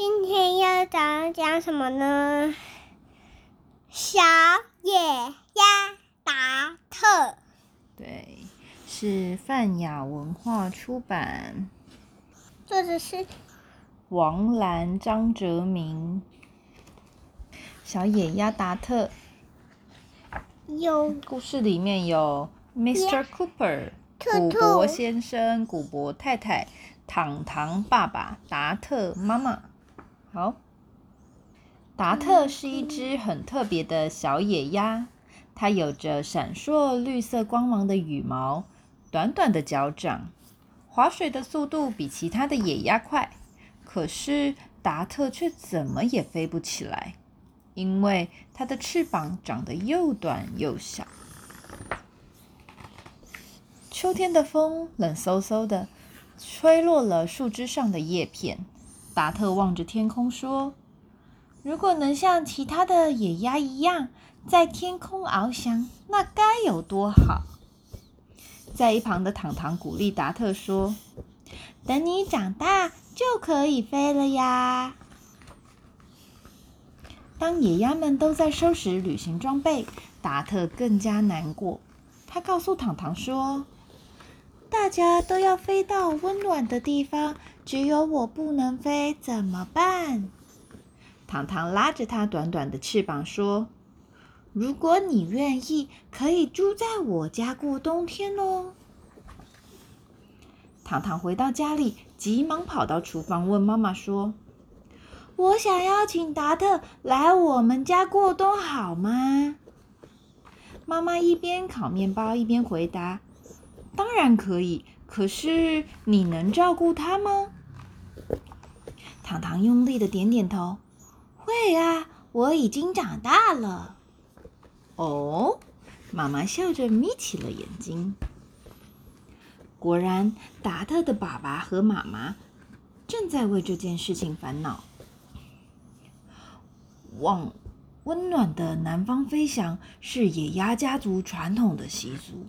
今天要讲讲什么呢？小野鸭达特，对，是泛雅文化出版，作者是王兰、张哲明。小野鸭达特有故事里面有 Mr. Cooper、兔兔古博先生、古博太太、糖糖爸爸、达特妈妈。好，达特是一只很特别的小野鸭，它有着闪烁绿色光芒的羽毛，短短的脚掌，划水的速度比其他的野鸭快。可是达特却怎么也飞不起来，因为它的翅膀长得又短又小。秋天的风冷飕飕的，吹落了树枝上的叶片。达特望着天空说：“如果能像其他的野鸭一样在天空翱翔，那该有多好！”在一旁的糖糖鼓励达特说：“等你长大就可以飞了呀！”当野鸭们都在收拾旅行装备，达特更加难过。他告诉糖糖说：“大家都要飞到温暖的地方，只有我不能飞，怎么办？”糖糖拉着它短短的翅膀说：“如果你愿意，可以住在我家过冬天哦。”糖糖回到家里，急忙跑到厨房问妈妈说：“我想邀请达特来我们家过冬，好吗？”妈妈一边烤面包一边回答：“当然可以，可是你能照顾它吗？”糖糖用力的点点头：“会啊，我已经长大了。”哦，妈妈笑着眯起了眼睛。果然，达特的爸爸和妈妈正在为这件事情烦恼。往温暖的南方飞翔是野鸭家族传统的习俗，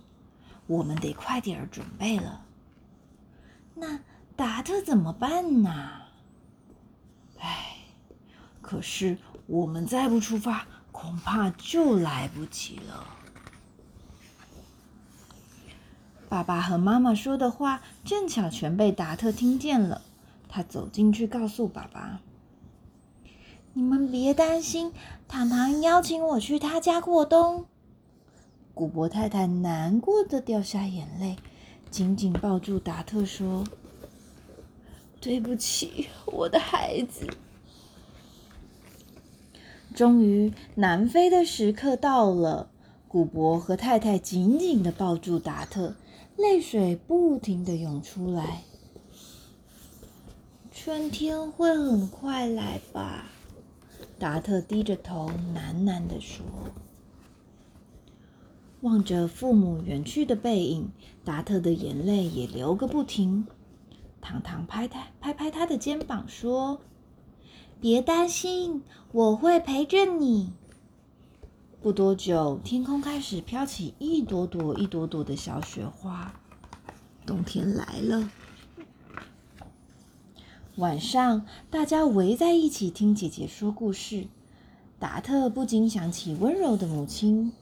我们得快点儿准备了。那达特怎么办呢？唉，可是我们再不出发，恐怕就来不及了。爸爸和妈妈说的话正巧全被达特听见了。他走进去，告诉爸爸：“你们别担心，糖糖邀请我去他家过冬。”古博太太难过的掉下眼泪，紧紧抱住达特说：“对不起，我的孩子。”终于，南飞的时刻到了。古博和太太紧紧的抱住达特，泪水不停的涌出来。春天会很快来吧？达特低着头喃喃地说。望着父母远去的背影，达特的眼泪也流个不停。糖糖拍他拍拍他的肩膀说：“别担心，我会陪着你。”不多久，天空开始飘起一朵朵、一朵朵的小雪花，冬天来了。晚上，大家围在一起听姐姐说故事。达特不禁想起温柔的母亲。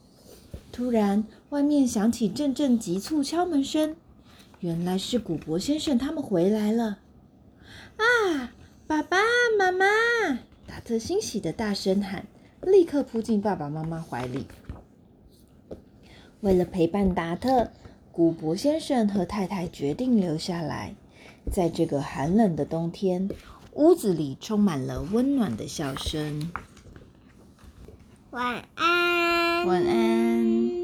突然，外面响起阵阵急促敲门声，原来是古博先生他们回来了。啊，爸爸妈妈！达特欣喜的大声喊。立刻扑进爸爸妈妈怀里。为了陪伴达特，古博先生和太太决定留下来。在这个寒冷的冬天，屋子里充满了温暖的笑声。晚安，晚安。